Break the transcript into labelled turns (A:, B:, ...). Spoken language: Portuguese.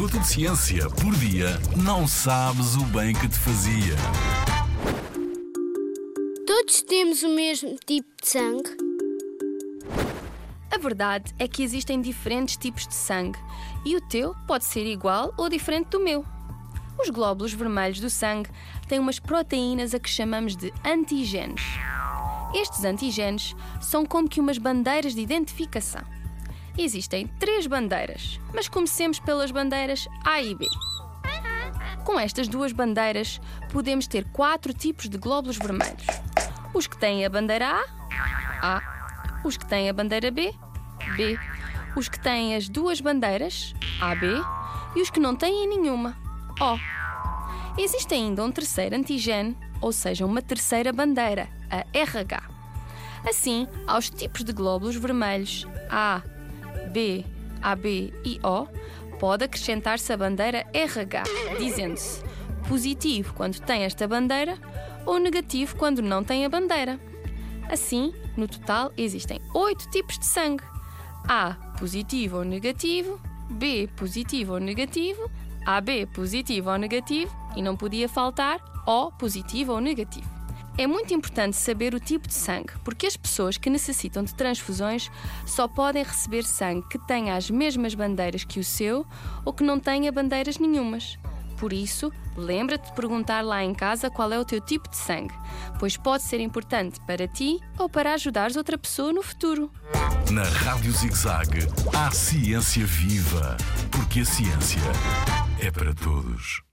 A: minuto de ciência por dia, não sabes o bem que te fazia.
B: Todos temos o mesmo tipo de sangue?
C: A verdade é que existem diferentes tipos de sangue e o teu pode ser igual ou diferente do meu. Os glóbulos vermelhos do sangue têm umas proteínas a que chamamos de antigenes. Estes antigenes são como que umas bandeiras de identificação. Existem três bandeiras, mas comecemos pelas bandeiras A e B. Com estas duas bandeiras, podemos ter quatro tipos de glóbulos vermelhos: os que têm a bandeira A, A, os que têm a bandeira B, B, os que têm as duas bandeiras, AB, e os que não têm nenhuma, O. Existe ainda um terceiro antigene, ou seja, uma terceira bandeira, a RH. Assim, aos tipos de glóbulos vermelhos A, B, AB e O, pode acrescentar-se a bandeira RH, dizendo-se positivo quando tem esta bandeira ou negativo quando não tem a bandeira. Assim, no total existem oito tipos de sangue: A positivo ou negativo, B positivo ou negativo, AB positivo ou negativo e não podia faltar O positivo ou negativo. É muito importante saber o tipo de sangue, porque as pessoas que necessitam de transfusões só podem receber sangue que tenha as mesmas bandeiras que o seu ou que não tenha bandeiras nenhumas. Por isso, lembra-te de perguntar lá em casa qual é o teu tipo de sangue, pois pode ser importante para ti ou para ajudares outra pessoa no futuro.
A: Na Rádio ZigZag, há ciência viva, porque a ciência é para todos.